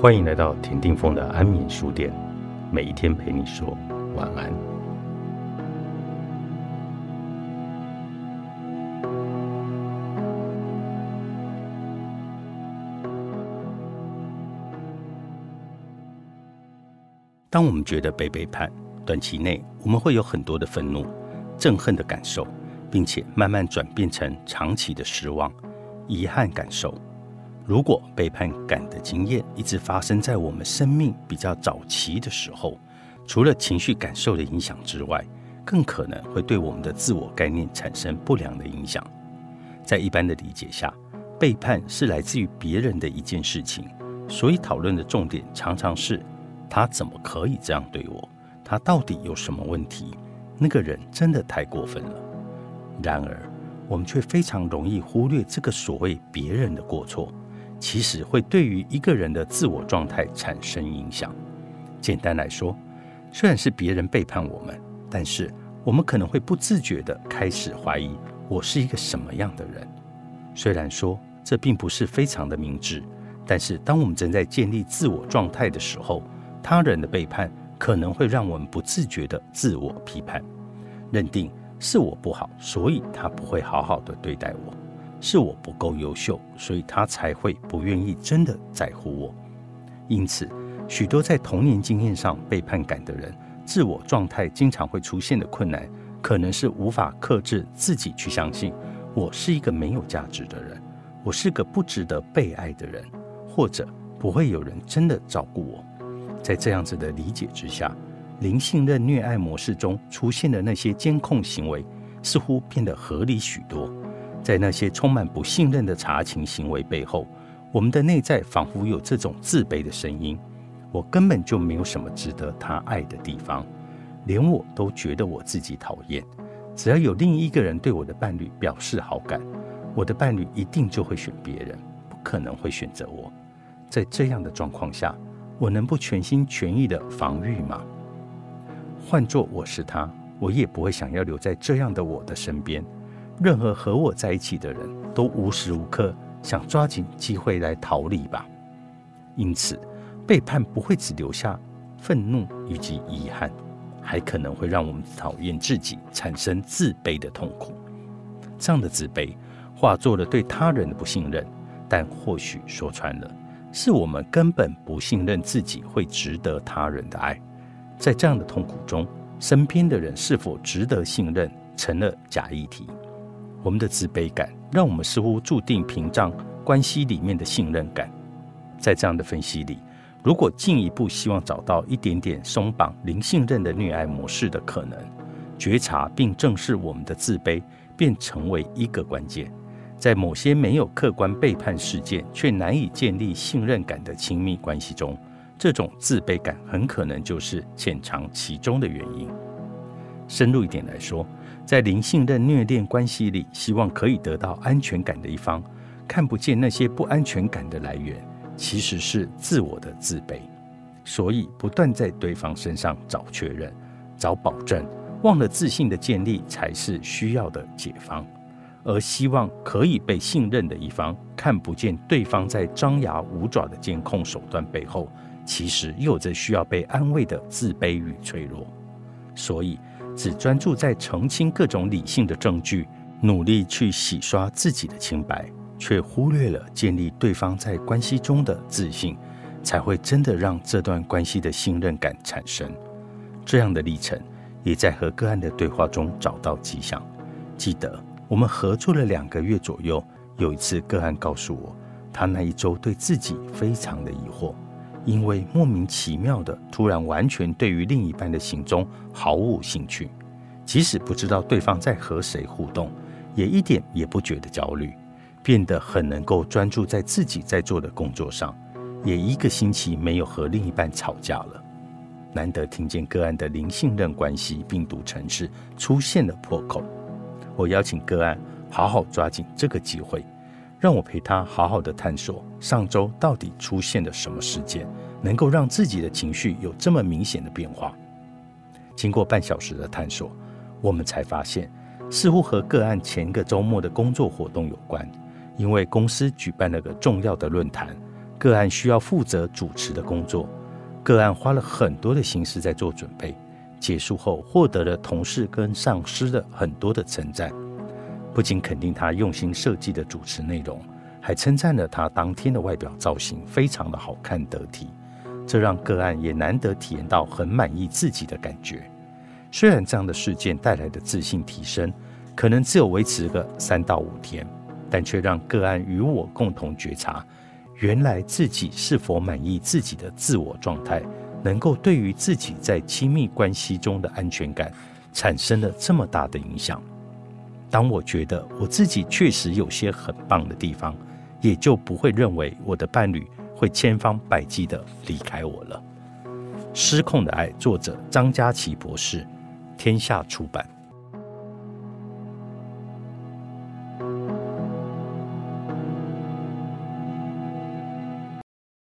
欢迎来到田定峰的安眠书店，每一天陪你说晚安。当我们觉得被背叛，短期内我们会有很多的愤怒、憎恨的感受，并且慢慢转变成长期的失望、遗憾感受。如果背叛感的经验一直发生在我们生命比较早期的时候，除了情绪感受的影响之外，更可能会对我们的自我概念产生不良的影响。在一般的理解下，背叛是来自于别人的一件事情，所以讨论的重点常常是他怎么可以这样对我？他到底有什么问题？那个人真的太过分了。然而，我们却非常容易忽略这个所谓别人的过错。其实会对于一个人的自我状态产生影响。简单来说，虽然是别人背叛我们，但是我们可能会不自觉地开始怀疑我是一个什么样的人。虽然说这并不是非常的明智，但是当我们正在建立自我状态的时候，他人的背叛可能会让我们不自觉地自我批判，认定是我不好，所以他不会好好的对待我。是我不够优秀，所以他才会不愿意真的在乎我。因此，许多在童年经验上背叛感的人，自我状态经常会出现的困难，可能是无法克制自己去相信我是一个没有价值的人，我是个不值得被爱的人，或者不会有人真的照顾我。在这样子的理解之下，零信任虐爱模式中出现的那些监控行为，似乎变得合理许多。在那些充满不信任的查情行为背后，我们的内在仿佛有这种自卑的声音：我根本就没有什么值得他爱的地方，连我都觉得我自己讨厌。只要有另一个人对我的伴侣表示好感，我的伴侣一定就会选别人，不可能会选择我。在这样的状况下，我能不全心全意的防御吗？换做我是他，我也不会想要留在这样的我的身边。任何和我在一起的人都无时无刻想抓紧机会来逃离吧。因此，背叛不会只留下愤怒以及遗憾，还可能会让我们讨厌自己，产生自卑的痛苦。这样的自卑化作了对他人的不信任，但或许说穿了，是我们根本不信任自己会值得他人的爱。在这样的痛苦中，身边的人是否值得信任，成了假议题。我们的自卑感让我们似乎注定屏障关系里面的信任感。在这样的分析里，如果进一步希望找到一点点松绑零信任的虐爱模式的可能，觉察并正视我们的自卑，便成为一个关键。在某些没有客观背叛事件却难以建立信任感的亲密关系中，这种自卑感很可能就是潜藏其中的原因。深入一点来说。在零信任虐恋关系里，希望可以得到安全感的一方，看不见那些不安全感的来源，其实是自我的自卑，所以不断在对方身上找确认、找保证，忘了自信的建立才是需要的解方。而希望可以被信任的一方，看不见对方在张牙舞爪的监控手段背后，其实有着需要被安慰的自卑与脆弱，所以。只专注在澄清各种理性的证据，努力去洗刷自己的清白，却忽略了建立对方在关系中的自信，才会真的让这段关系的信任感产生。这样的历程也在和个案的对话中找到迹象。记得我们合作了两个月左右，有一次个案告诉我，他那一周对自己非常的疑惑。因为莫名其妙的突然完全对于另一半的行踪毫无兴趣，即使不知道对方在和谁互动，也一点也不觉得焦虑，变得很能够专注在自己在做的工作上，也一个星期没有和另一半吵架了。难得听见个案的零信任关系病毒城市出现了破口，我邀请个案好好抓紧这个机会。让我陪他好好的探索上周到底出现了什么事件，能够让自己的情绪有这么明显的变化。经过半小时的探索，我们才发现，似乎和个案前个周末的工作活动有关。因为公司举办了个重要的论坛，个案需要负责主持的工作，个案花了很多的心思在做准备，结束后获得了同事跟上司的很多的称赞，不仅肯定他用心设计的主持内容，还称赞了他当天的外表造型非常的好看得体，这让个案也难得体验到很满意自己的感觉。虽然这样的事件带来的自信提升，可能只有维持个三到五天，但却让个案与我共同觉察，原来自己是否满意自己的自我状态，能够对于自己在亲密关系中的安全感产生了这么大的影响。当我觉得我自己确实有些很棒的地方，也就不会认为我的伴侣会千方百计的离开我了。失控的爱，作者张佳琪博士。天下出版。